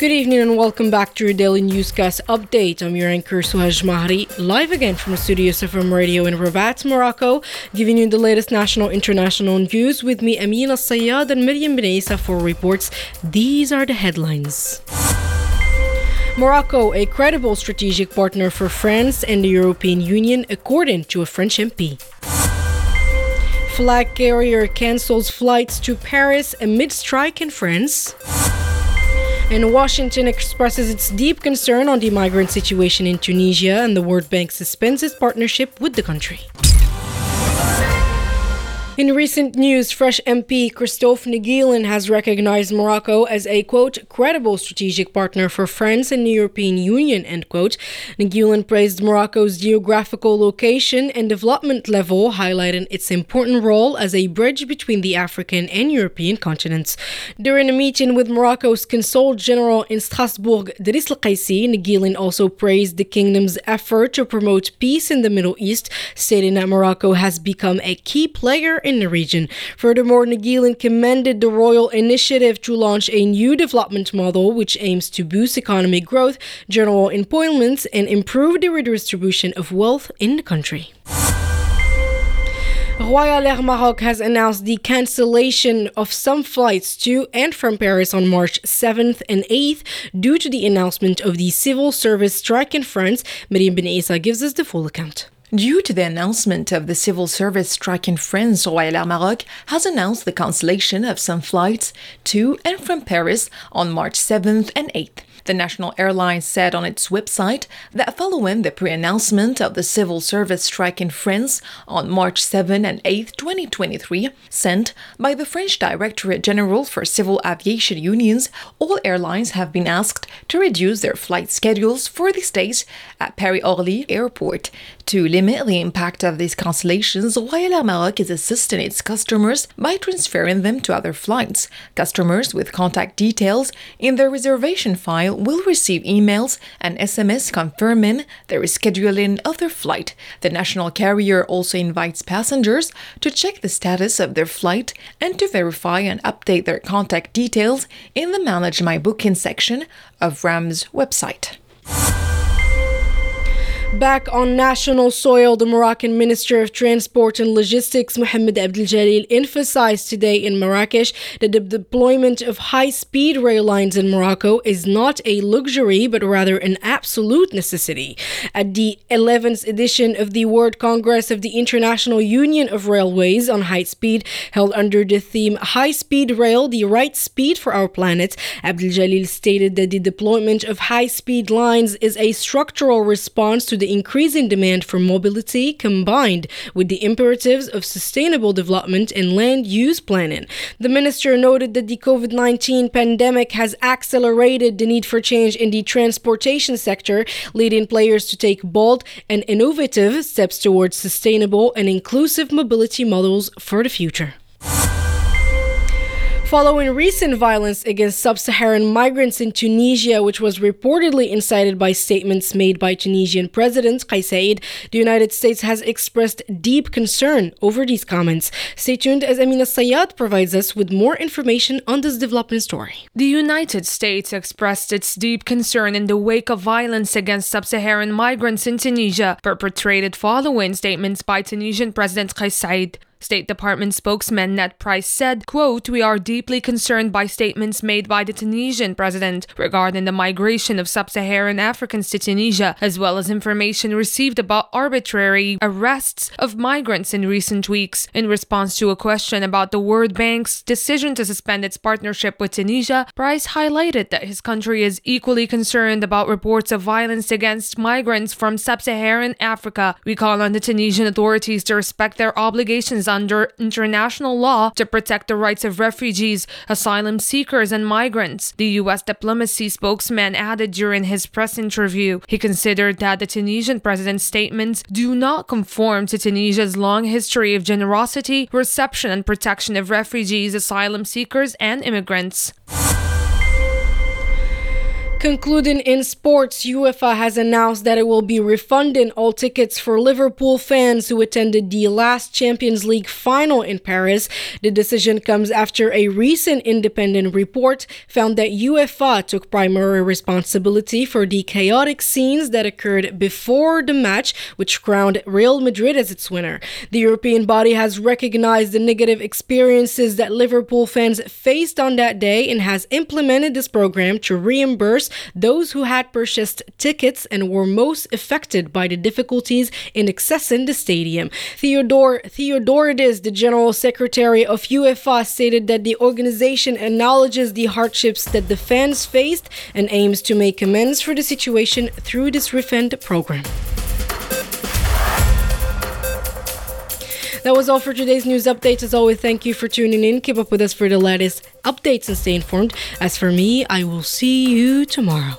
Good evening and welcome back to your daily newscast update. I'm your anchor Suhaj Mahri, live again from the studios FM Radio in Rabat, Morocco, giving you the latest national international news with me Amina Sayyad and Miriam Benaisa for reports. These are the headlines. Morocco, a credible strategic partner for France and the European Union, according to a French MP. Flag carrier cancels flights to Paris amid strike in France. And Washington expresses its deep concern on the migrant situation in Tunisia, and the World Bank suspends its partnership with the country. In recent news, Fresh MP Christophe Naegelen has recognized Morocco as a quote credible strategic partner for France and the European Union end quote. Naegelen praised Morocco's geographical location and development level, highlighting its important role as a bridge between the African and European continents. During a meeting with Morocco's Consul General in Strasbourg, Driss Al Qaisi, Naegelen also praised the kingdom's effort to promote peace in the Middle East, stating that Morocco has become a key player in the region. Furthermore, Naegelen commended the royal initiative to launch a new development model which aims to boost economic growth, general employment, and improve the redistribution of wealth in the country. Royal Air Maroc has announced the cancellation of some flights to and from Paris on March 7th and 8th due to the announcement of the civil service strike in France. Miriam Benaisa gives us the full account. Due to the announcement of the civil service strike in France, Royal Air Maroc has announced the cancellation of some flights to and from Paris on March 7th and 8th. The national airline said on its website that following the pre announcement of the civil service strike in France on March 7 and 8, 2023, sent by the French Directorate General for Civil Aviation Unions, all airlines have been asked to reduce their flight schedules for these days at Paris Orly Airport. To limit the impact of these cancellations, Royal Air Maroc is assisting its customers by transferring them to other flights. Customers with contact details in their reservation file will receive emails and SMS confirming the rescheduling of their flight. The national carrier also invites passengers to check the status of their flight and to verify and update their contact details in the Manage My Booking section of RAM's website. Back on national soil, the Moroccan Minister of Transport and Logistics, Mohamed Abdel Jalil, emphasized today in Marrakesh that the deployment of high speed rail lines in Morocco is not a luxury, but rather an absolute necessity. At the 11th edition of the World Congress of the International Union of Railways on High Speed, held under the theme High Speed Rail, the Right Speed for Our Planet, Abdel Jalil stated that the deployment of high speed lines is a structural response to the increasing demand for mobility combined with the imperatives of sustainable development and land use planning. The minister noted that the COVID 19 pandemic has accelerated the need for change in the transportation sector, leading players to take bold and innovative steps towards sustainable and inclusive mobility models for the future. Following recent violence against sub Saharan migrants in Tunisia, which was reportedly incited by statements made by Tunisian President Kais Saied, the United States has expressed deep concern over these comments. Stay tuned as Amina Sayyad provides us with more information on this development story. The United States expressed its deep concern in the wake of violence against sub Saharan migrants in Tunisia, perpetrated following statements by Tunisian President Kais Saied. State Department spokesman Ned Price said, quote, We are deeply concerned by statements made by the Tunisian president regarding the migration of sub-Saharan Africans to Tunisia, as well as information received about arbitrary arrests of migrants in recent weeks. In response to a question about the World Bank's decision to suspend its partnership with Tunisia, Price highlighted that his country is equally concerned about reports of violence against migrants from sub-Saharan Africa. We call on the Tunisian authorities to respect their obligations under international law to protect the rights of refugees, asylum seekers, and migrants, the U.S. diplomacy spokesman added during his press interview. He considered that the Tunisian president's statements do not conform to Tunisia's long history of generosity, reception, and protection of refugees, asylum seekers, and immigrants. Concluding in sports, UEFA has announced that it will be refunding all tickets for Liverpool fans who attended the last Champions League final in Paris. The decision comes after a recent independent report found that UEFA took primary responsibility for the chaotic scenes that occurred before the match, which crowned Real Madrid as its winner. The European body has recognized the negative experiences that Liverpool fans faced on that day and has implemented this program to reimburse those who had purchased tickets and were most affected by the difficulties in accessing the stadium. Theodore Theodoridis, the general secretary of UEFA, stated that the organization acknowledges the hardships that the fans faced and aims to make amends for the situation through this refund program. That was all for today's news update. As always, thank you for tuning in. Keep up with us for the latest updates and stay informed. As for me, I will see you tomorrow.